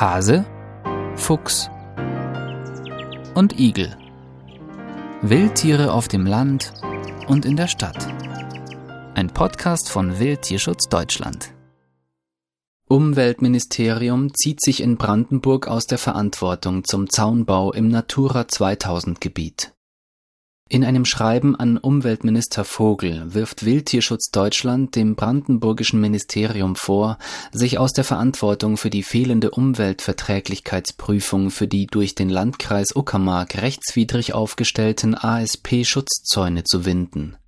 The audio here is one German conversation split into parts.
Hase, Fuchs und Igel. Wildtiere auf dem Land und in der Stadt. Ein Podcast von Wildtierschutz Deutschland. Umweltministerium zieht sich in Brandenburg aus der Verantwortung zum Zaunbau im Natura 2000 Gebiet. In einem Schreiben an Umweltminister Vogel wirft Wildtierschutz Deutschland dem brandenburgischen Ministerium vor, sich aus der Verantwortung für die fehlende Umweltverträglichkeitsprüfung für die durch den Landkreis Uckermark rechtswidrig aufgestellten ASP-Schutzzäune zu winden.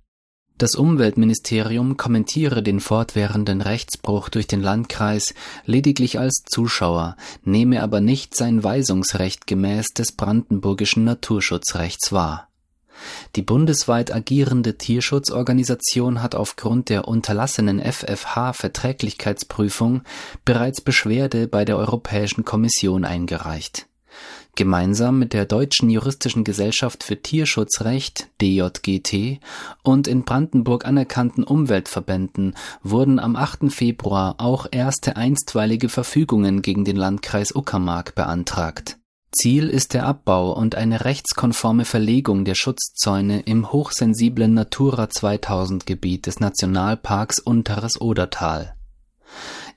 Das Umweltministerium kommentiere den fortwährenden Rechtsbruch durch den Landkreis lediglich als Zuschauer, nehme aber nicht sein Weisungsrecht gemäß des brandenburgischen Naturschutzrechts wahr die bundesweit agierende Tierschutzorganisation hat aufgrund der unterlassenen FFH-Verträglichkeitsprüfung bereits Beschwerde bei der Europäischen Kommission eingereicht. Gemeinsam mit der Deutschen Juristischen Gesellschaft für Tierschutzrecht DJGT und in Brandenburg anerkannten Umweltverbänden wurden am 8. Februar auch erste einstweilige Verfügungen gegen den Landkreis Uckermark beantragt Ziel ist der Abbau und eine rechtskonforme Verlegung der Schutzzäune im hochsensiblen Natura-2000-Gebiet des Nationalparks Unteres Odertal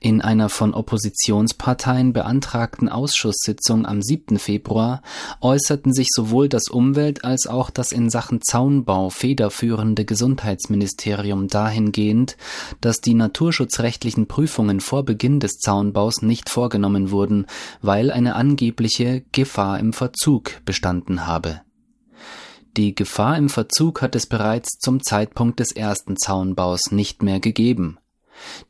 in einer von Oppositionsparteien beantragten Ausschusssitzung am 7. Februar äußerten sich sowohl das Umwelt- als auch das in Sachen Zaunbau federführende Gesundheitsministerium dahingehend, dass die naturschutzrechtlichen Prüfungen vor Beginn des Zaunbaus nicht vorgenommen wurden, weil eine angebliche Gefahr im Verzug bestanden habe. Die Gefahr im Verzug hat es bereits zum Zeitpunkt des ersten Zaunbaus nicht mehr gegeben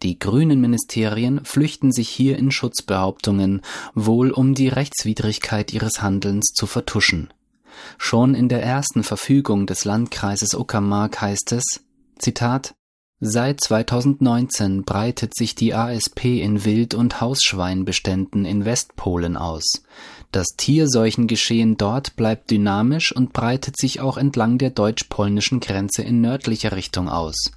die grünen Ministerien flüchten sich hier in Schutzbehauptungen, wohl um die Rechtswidrigkeit ihres Handelns zu vertuschen. Schon in der ersten Verfügung des Landkreises Uckermark heißt es, Zitat, Seit 2019 breitet sich die ASP in Wild- und Hausschweinbeständen in Westpolen aus. Das Tierseuchengeschehen dort bleibt dynamisch und breitet sich auch entlang der deutsch-polnischen Grenze in nördlicher Richtung aus.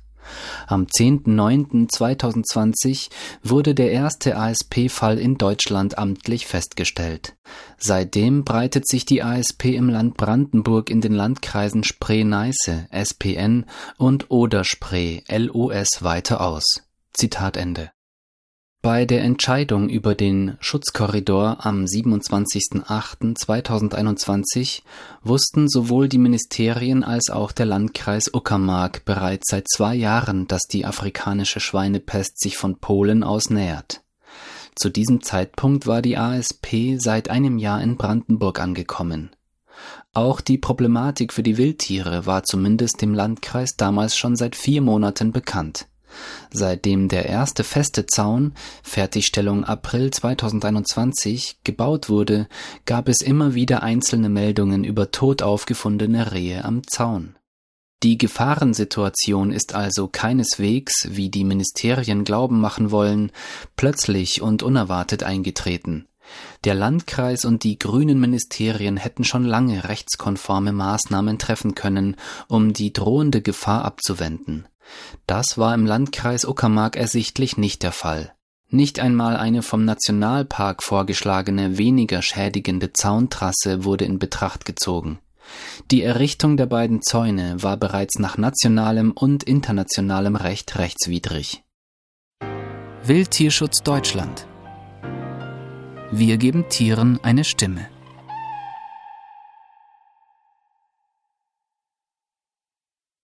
Am 10.09.2020 wurde der erste ASP-Fall in Deutschland amtlich festgestellt. Seitdem breitet sich die ASP im Land Brandenburg in den Landkreisen Spree-Neiße (SPN) und Oder-Spree (LOS) weiter aus. Zitat Ende bei der Entscheidung über den Schutzkorridor am 27.08.2021 wussten sowohl die Ministerien als auch der Landkreis Uckermark bereits seit zwei Jahren, dass die afrikanische Schweinepest sich von Polen aus nähert. Zu diesem Zeitpunkt war die ASP seit einem Jahr in Brandenburg angekommen. Auch die Problematik für die Wildtiere war zumindest dem Landkreis damals schon seit vier Monaten bekannt Seitdem der erste feste Zaun (Fertigstellung April 2021) gebaut wurde, gab es immer wieder einzelne Meldungen über tot aufgefundene Rehe am Zaun. Die Gefahrensituation ist also keineswegs, wie die Ministerien glauben machen wollen, plötzlich und unerwartet eingetreten. Der Landkreis und die grünen Ministerien hätten schon lange rechtskonforme Maßnahmen treffen können, um die drohende Gefahr abzuwenden das war im Landkreis Uckermark ersichtlich nicht der Fall. Nicht einmal eine vom Nationalpark vorgeschlagene weniger schädigende Zauntrasse wurde in Betracht gezogen. Die Errichtung der beiden Zäune war bereits nach nationalem und internationalem Recht rechtswidrig. Wildtierschutz Deutschland Wir geben Tieren eine Stimme.